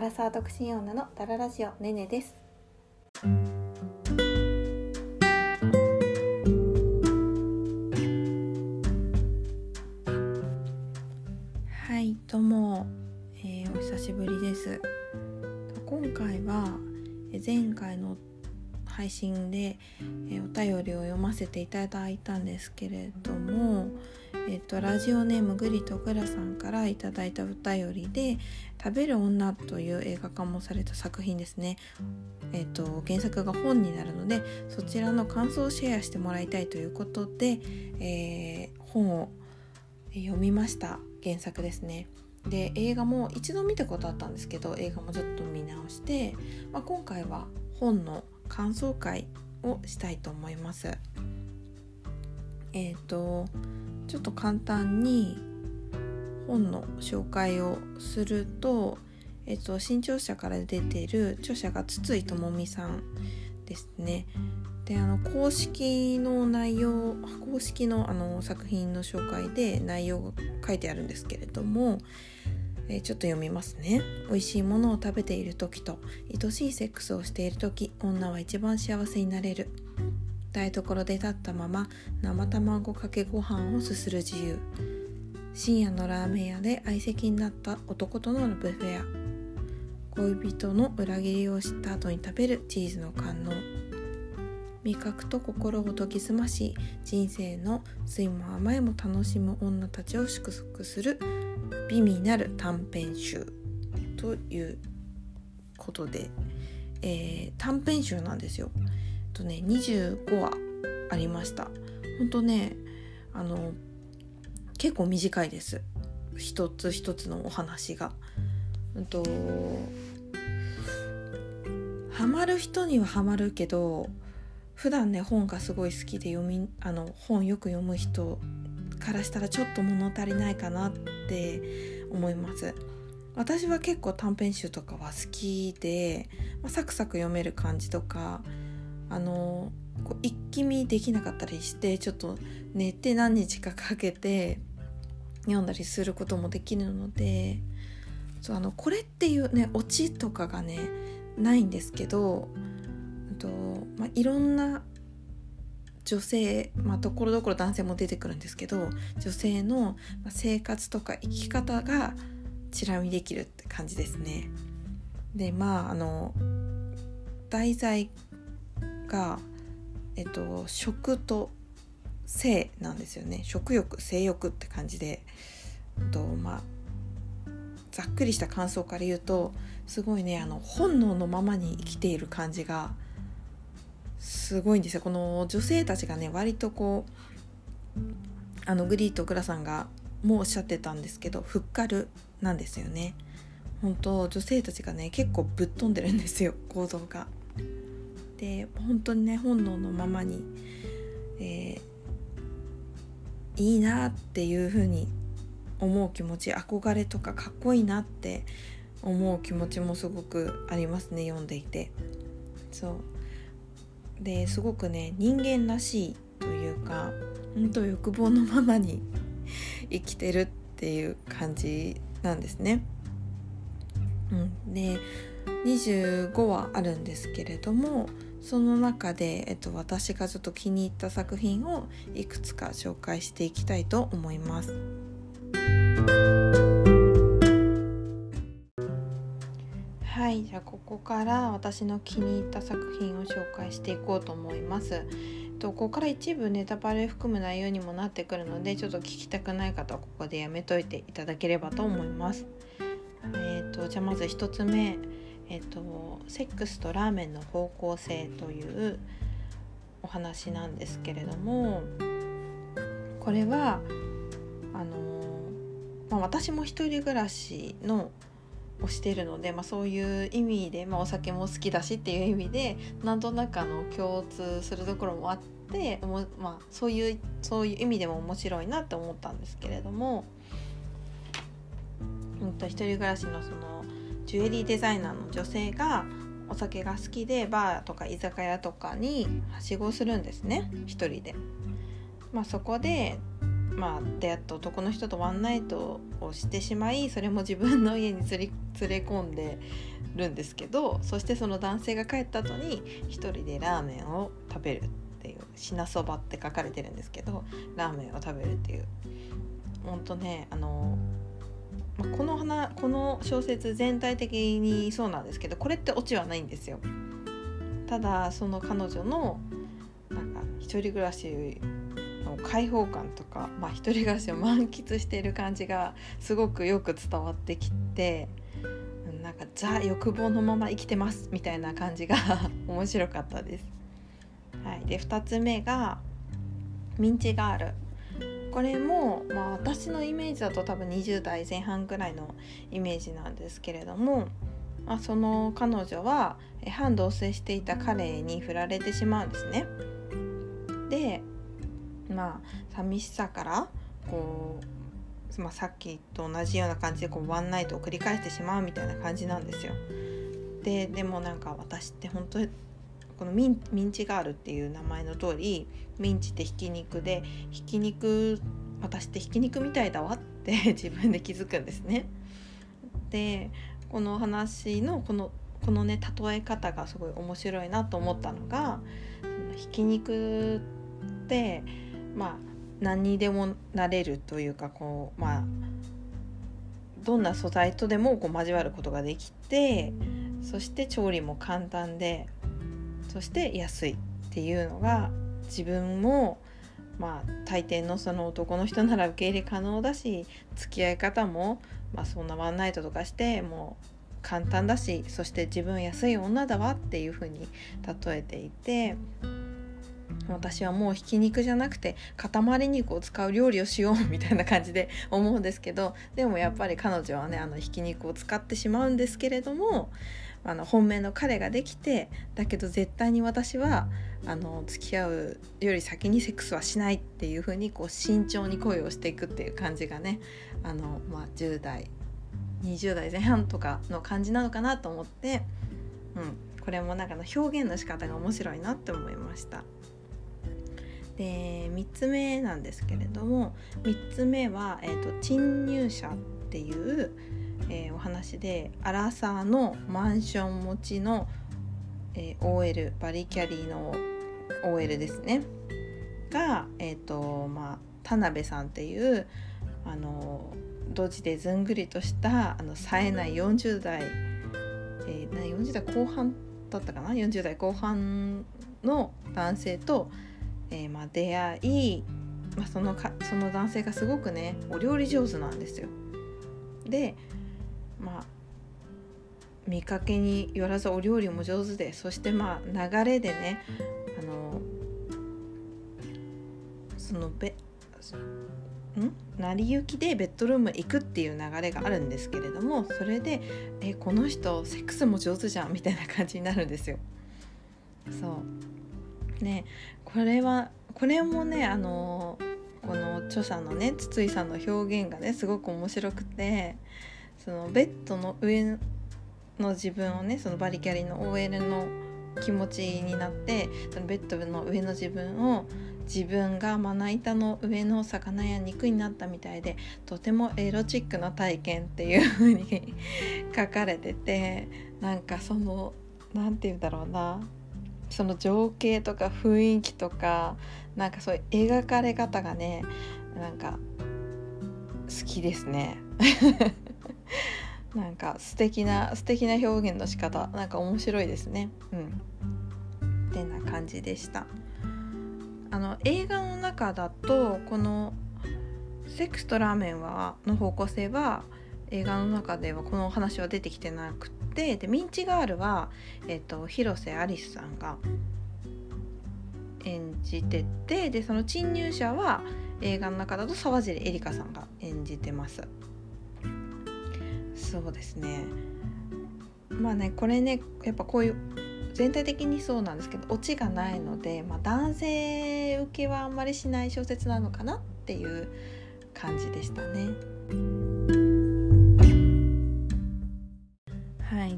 アラサー独身女のダララジオねねです。はいどうも、えーお久しぶりです。今回はえ前回の配信で、便りを読ませていただいたんですけれども、えっとラジオネームグリとグラさんからいただいたお便りで「食べる女」という映画化もされた作品ですね。えっと原作が本になるのでそちらの感想をシェアしてもらいたいということで、えー本を読みました原作ですね。で映画も一度見たことあったんですけど映画もちょっと見直して、まあ、今回は本の感想会をしたいと思います。えっ、とちょっと簡単に本の紹介をすると、えっと新潮社から出てる著者が筒井智美さんですね。であの公式の内容公式のあの作品の紹介で内容が書いてあるんですけれども、えーちょっと読みますね。美味しいものを食べている時と愛しいセックスをしている時女は一番幸せになれる。台所で立ったまま生卵かけご飯をすする自由。深夜のラーメン屋で相席になった男とのラブフェア。恋人の裏切りを知った後に食べるチーズの感能。味覚と心を研ぎ澄まし人生の酸いも甘いも楽しむ女たちを祝福する美味なる短編集ということで、えー短編集なんですよ。とね25話ありました。ほんとねあの結構短いです一つ一つのお話が。うんとハマる人にはハマるけど普段ね本がすごい好きで読みあの本よく読む人からしたらちょっと物足りないかなってって思います。私は結構短編集とかは好きで、まあサクサク読める感じとかあのこう一気見できなかったりしてちょっと寝て何日かかけて読んだりすることもできるのでそうあのこれっていうねオチとかがねないんですけどうんと、まあ、いろんな女性まあところどころ男性も出てくるんですけど女性の生活とか生き方がチラ見できるって感じですね。でまああの題材が、えっと、食と性なんですよね食欲性欲って感じで、えっとまあ、ざっくりした感想から言うとすごいねあの本能のままに生きている感じがすごいんですよこの女性たちがね割とこうあのグリーとグラさんがもうおっしゃってたんですけどふっかるなんですよね本当女性たちがね結構ぶっ飛んでるんですよ行動が。で本当にね本能のままに、えーいいなっていう風に思う気持ち憧れとかかっこいいなって思う気持ちもすごくありますね読んでいて。そうですごくね人間らしいというか本当欲望のままに生きてるっていう感じなんですね。うん、で25話あるんですけれどもその中で、えっと、私がちょっと気に入った作品をいくつか紹介していきたいと思います。はいじゃあここから私の気に入った作品を紹介していこうと思います。えっとここから一部ネタバレ含む内容にもなってくるのでちょっと聞きたくない方はここでやめといていただければと思います。えー、とじゃあまず1つ目、えーと「セックスとラーメンの方向性」というお話なんですけれどもこれはあのまあ、私も一人暮らしのをしてるので、まあ、そういう意味で、まあ、お酒も好きだしっていう意味でなんとなくあの共通するところもあって、まあ、そういうそういう意味でも面白いなって思ったんですけれども。うんと一人暮らしのそのジュエリーデザイナーの女性がお酒が好きでバーとか居酒屋とかにはしごするんですね一人で。まあ、そこで、まあ、出会った男の人とワンナイトをしてしまいそれも自分の家に連れ込んでるんですけどそしてその男性が帰った後に一人でラーメンを食べるっていう「品そば」って書かれてるんですけどラーメンを食べるっていう本当ねあのこの花この小説全体的にそうなんですけどこれってオチはないんですよ。ただその彼女のなんか一人暮らし開放感とか、まあ、一人暮らしを満喫している感じがすごくよく伝わってきてなんかザ欲望のまま生きてますみたいな感じが 面白かったです。はい、で2つ目がミンチガールこれも、まあ、私のイメージだと多分20代前半ぐらいのイメージなんですけれども、まあ、その彼女は反同棲していた彼に振られてしまうんですね。でまあ寂しさからこう、まあ、さっきと同じような感じでこうワンナイトを繰り返してしまうみたいな感じなんですよ。ででもなんか私って本当にこのミンミンチガールっていう名前の通りミンチってひき肉でひき肉私ってひき肉みたいだわって 自分で気づくんですね。でこの話のこのこのね例え方がすごい面白いなと思ったのがそのひき肉ってまあ何にでもなれるというかこうまあどんな素材とでもこう交わることができてそして調理も簡単でそして安いっていうのが自分もまあ大抵のその男の人なら受け入れ可能だし付き合い方も、まあ、そんなワンナイトとかしてもう簡単だしそして自分安い女だわっていう風に例えていて私はもうひき肉じゃなくて塊肉を使う料理をしようみたいな感じで 思うんですけどでもやっぱり彼女はねあのひき肉を使ってしまうんですけれどもあの本命の彼ができてだけど絶対に私はあの付き合うより先にセックスはしないっていう風にこう慎重に恋をしていくっていう感じがねあの、まあ、10代20代前半とかの感じなのかなと思って、うん、これもなんかの表現の仕方が面白いなって思いました。で3つ目なんですけれども3つ目は、えーと、侵入者っていう、えー、お話でアラサーのマンション持ちの、えー、OL バリキャリーの OL ですね。が、えーとまあ、田辺さんっていうあのドジでずんぐりとしたあの冴えない40代、えー、40代後半だったかな？40代後半の男性と、えー、まあ、出会い、まあ、そのかその男性がすごくねお料理上手なんですよ。でまあ見かけによらずお料理も上手でそしてまあ流れでねあのそのべん？成り行きでベッドルーム行くっていう流れがあるんですけれどもそれでえこの人セックスも上手じゃんみたいな感じになるんですよ。そうねこれはこれもねあのこの著者のね筒井さんの表現がねすごく面白くてそのベッドの上の自分をねそのバリキャリの OL の気持ちになってそのベッドの上の自分を自分がまな板の上の魚や肉になったみたいでとてもエロチックな体験っていう風に 書かれててなんかその何て言うんだろうなその情景とか雰囲気とかなんかそういう描かれ方がねなんか好きですね。なんか素敵な素敵な表現の仕方なんか面白いですね。うん。ってな感じでした。あの映画の中だとこの「セックスとラーメンは」の方向性は映画の中ではこの話は出てきてなくてでミンチガールは、えーと、広瀬アリスさんが演じててでその侵入者は映画の中だと沢尻エリカさんが演じてますそうですねまあねこれねやっぱこういう全体的にそうなんですけどオチがないので、まあ、男性受けはあんまりしない小説なのかなっていう感じでしたね。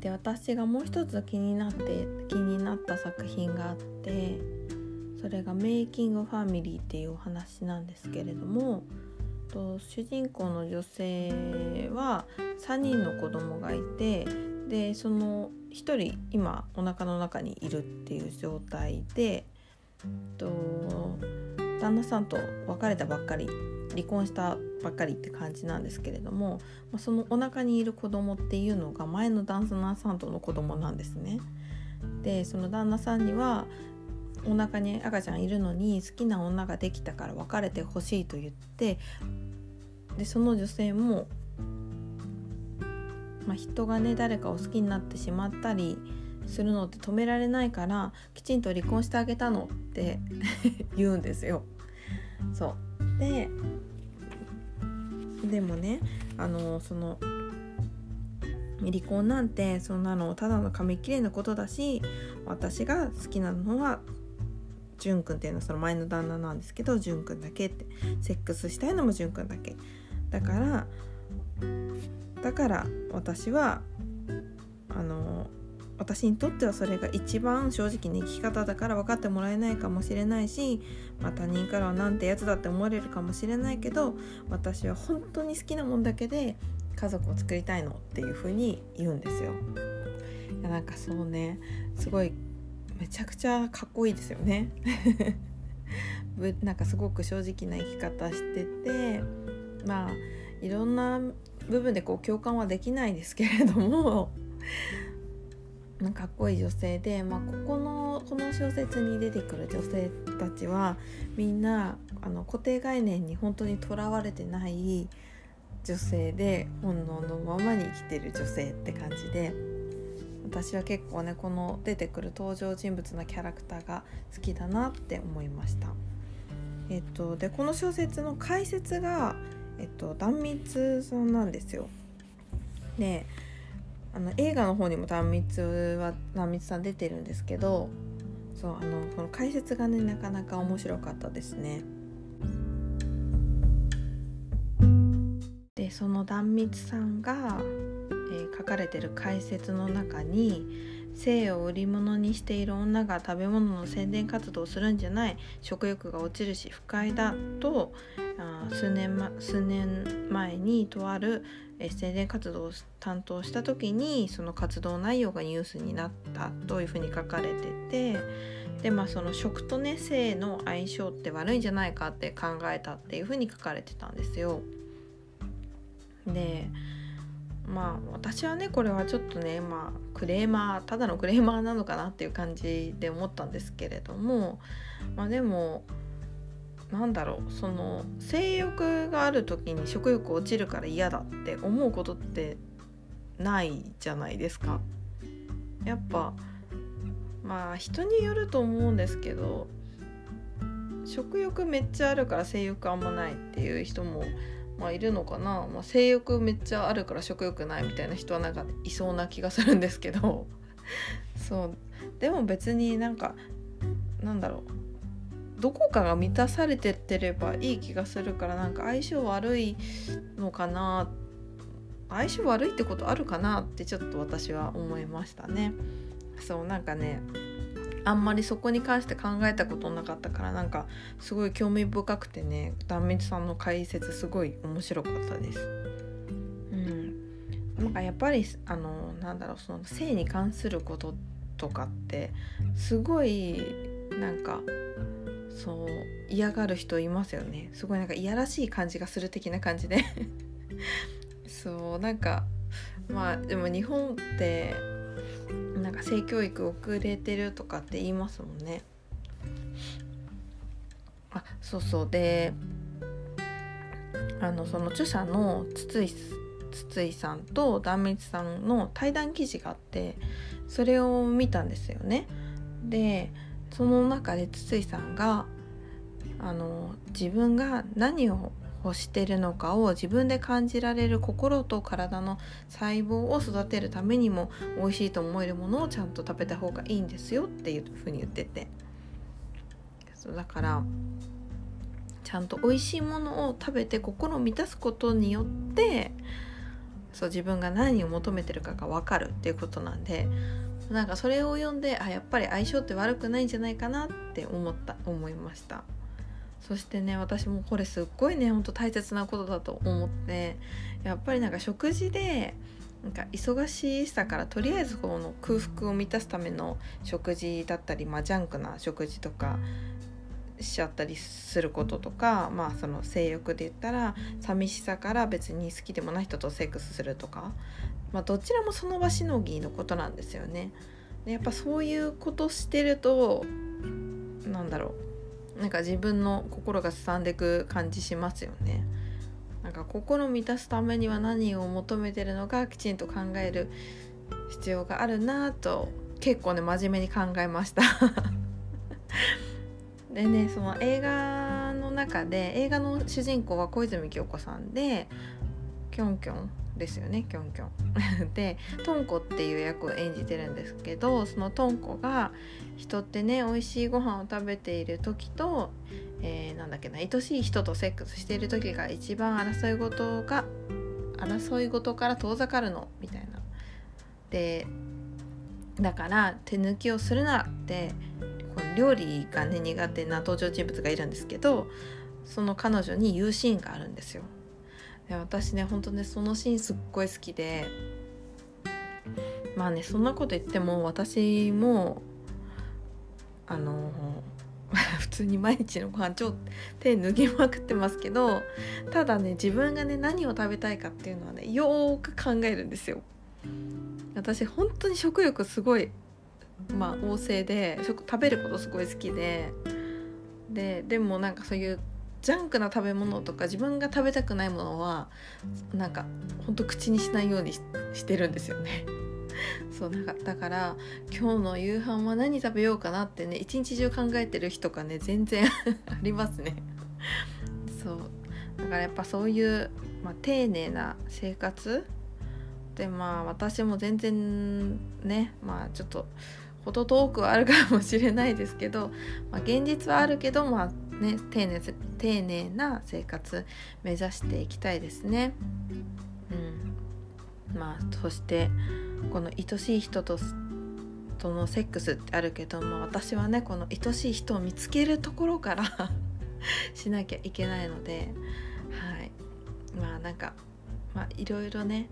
で私がもう一つ気になって気になった作品があってそれが「メイキング・ファミリー」っていうお話なんですけれどもと主人公の女性は3人の子供がいてでその1人今お腹の中にいるっていう状態でと旦那さんと別れたばっかり離婚したばっかりって感じなんですけれどもそのお腹にいる子供っていうのが前の旦那さんとの子供なんですね。でその旦那さんにはお腹に赤ちゃんいるのに好きな女ができたから別れてほしいと言ってでその女性も、まあ、人がね誰かを好きになってしまったりするのって止められないからきちんと離婚してあげたのって 言うんですよ。そうででもねあのその離婚なんてそんなのただの紙切れのことだし私が好きなのは潤くんっていうのはその前の旦那なんですけど潤くんだけって。セックスしたいのも潤くんだけ。だからだから私はあの私にとってはそれが一番正直な生き方だから分かってもらえないかもしれないし、まあ、他人からはなんてやつだって思われるかもしれないけど私は本当に好きなもんだけで家族を作りたいのっていう風に言うんですよ。いやなんかそうねすごいめちゃくちゃかっこいいですよね。なんかすごく正直な生き方しててまあいろんな部分でこう共感はできないですけれどもかっこいい女性で、まあ、ここのこの小説に出てくる女性たちはみんなあの固定概念に本当にとらわれてない女性で本能のままに生きてる女性って感じで私は結構ねこの出てくる登場人物のキャラクターが好きだなって思いました。えっと、でこの小説の解説が、えっと、壇蜜さんなんですよ。であの映画の方にも壇蜜は壇蜜さん出てるんですけどそうあのこの解説がねなかなか面白かったですね。でその壇蜜さんが、えー、書かれてる解説の中に性を売り物にしている女が食べ物の宣伝活動をするんじゃない食欲が落ちるし不快だと数年,、ま、数年前にとある宣伝活動を担当した時にその活動内容がニュースになったというふうに書かれててでまあその食とね性の相性って悪いんじゃないかって考えたっていうふうに書かれてたんですよ。でまあ私はねこれはちょっとねまあクレーマーただのクレーマーなのかなっていう感じで思ったんですけれどもまあでもなんだろうその性欲がある時に食欲落ちるから嫌だって思うことってないじゃないですか。やっぱまあ人によると思うんですけど食欲めっちゃあるから性欲あんまないっていう人もまあ、いるのかな、まあ、性欲めっちゃあるから食欲ないみたいな人はなんかいそうな気がするんですけど。そう。でも別になんかなんだろう。どこかが満たされてってればいい気がするからなんか相性悪いのかな。相性悪いってことあるかなってちょっと私は思いましたね。そうなんかねあんまりそこに関して考えたことなかったからなんかすごい興味深くてね壇蜜さんの解説すごい面白かったです。うん、なんかやっぱりあのなんだろうその性に関することとかってすごいなんかそう嫌がる人いますよね。すごいなんかいやらしい感じがする的な感じで。そうなんかまあでも日本ってなんか性教育遅れてるとかって言いますもんね。あそうそうであのその著者の筒井筒井さんと壇蜜さんの対談記事があってそれを見たんですよね。でその中で筒井さんがあの自分が何を欲してるのかを自分で感じられる心と体の細胞を育てるためにも美味しいと思えるものをちゃんと食べた方がいいんですよっていうふうに言っててそうだからちゃんと美味しいものを食べて心を満たすことによってそう自分が何を求めてるかが分かるっていうことなんでなんかそれを読んであやっぱり相性って悪くないんじゃないかなって思った思いました。そしてね私もこれすっごいねほんと大切なことだと思ってやっぱりなんか食事でなんか忙しさからとりあえずこの空腹を満たすための食事だったり、まあ、ジャンクな食事とかしちゃったりすることとか、まあ、その性欲で言ったら寂しさから別に好きでもない人とセックスするとか、まあ、どちらもその場しのぎのことなんですよね。でやっぱそういうことしてるとなんだろうなんか自分の心がすさんでく感じしますよね。なんか心を満たすためには何を求めてるのかきちんと考える必要があるなと結構ね真面目に考えました でねその映画の中で映画の主人公は小泉京子さんでキョンキョンですよねキョンキョン。でトンコっていう役を演じてるんですけどそのトンコが人ってね美味しいご飯を食べている時と、えー、なんだっけな愛しい人とセックスしている時が一番争い事が争い事から遠ざかるのみたいな。でだから手抜きをするなってこの料理がね苦手な登場人物がいるんですけどその彼女に言うシーンがあるんですよ。で私ねほんとねそのシーンすっごい好きでまあねそんなこと言っても私もあの 普通に毎日のご飯超手脱ぎまくってますけどただね自分がね何を食べたいかっていうのはねよーく考えるんですよ。私本当に食欲すごいまあ旺盛で食食べることすごい好きでででもなんかそういうジャンクな食べ物とか自分が食べたくないものはなんかほんと口にしないようにしてるんですよね。そうなんかだから今日の夕飯は何食べようかなってね一日中考えてる日とかね全然 ありますね。そうだからやっぱそういう、まあ、丁寧な生活でまあ私も全然ねまあちょっと程遠くはあるかもしれないですけど、まあ、現実はあるけど、まあね、丁寧丁寧な生活目指していきたいですね。うん、まあそしてこの愛しい人ととのセックスってあるけど、まあ、私はねこの愛しい人を見つけるところから しなきゃいけないのではいまあなんかまあいろいろね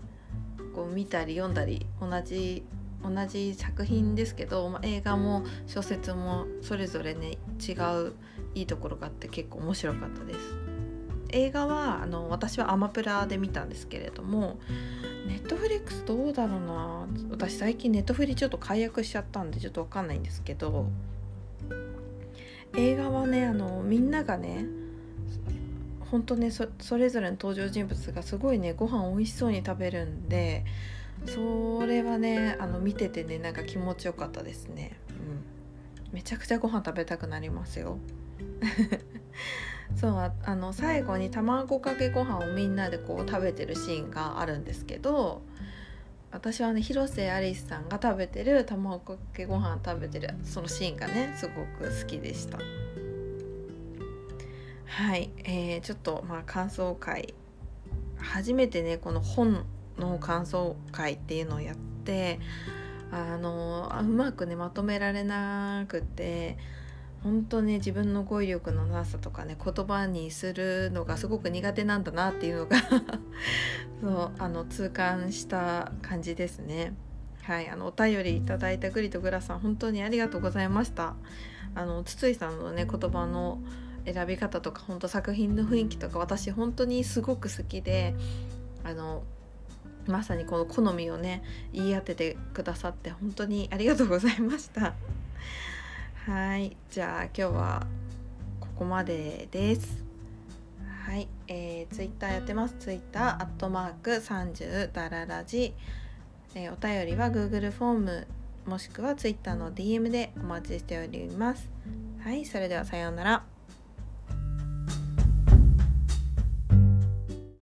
こう見たり読んだり同じ同じ作品ですけど、まあ、映画も小説もそれぞれね違ういいところがあって結構面白かったです。映画はあの私はアマプラで見たんですけれどもネットフリックスどうだろうな。私最近ネットフリちょっと解約しちゃったんでちょっと分かんないんですけど映画はねあのみんながね本当ねそれぞれの登場人物がすごいねご飯美味しそうに食べるんでそれはねあの見ててねなんか気持ちよかったですね、うん、めちゃくちゃご飯食べたくなりますよ。そうあの最後に卵かけご飯をみんなでこう食べてるシーンがあるんですけど私はね広瀬アリスさんが食べてる卵かけご飯食べてるそのシーンがねすごく好きでした。はい、えー、ちょっとまあ感想会。初めてねこの本の感想会っていうのをやってあのうまくねまとめられなくて本当ね自分の語彙力のなさとかね言葉にするのがすごく苦手なんだなっていうのが そうあの痛感した感じですね。はい、あのお便りいただいたグリとグラさん本当にありがとうございました。あの筒井さんのね言葉の選び方とか本当作品の雰囲気とか私本当にすごく好きであのまさにこの好みをね言い当ててくださって本当にありがとうございました。はいじゃあ今日はここまでです。はい、えー、ツイッターやってます。ツイッターアットマーク30ダララジ、えー、お便りは Google フォームもしくは Twitter の DM でお待ちしております。はいそれではさようなら。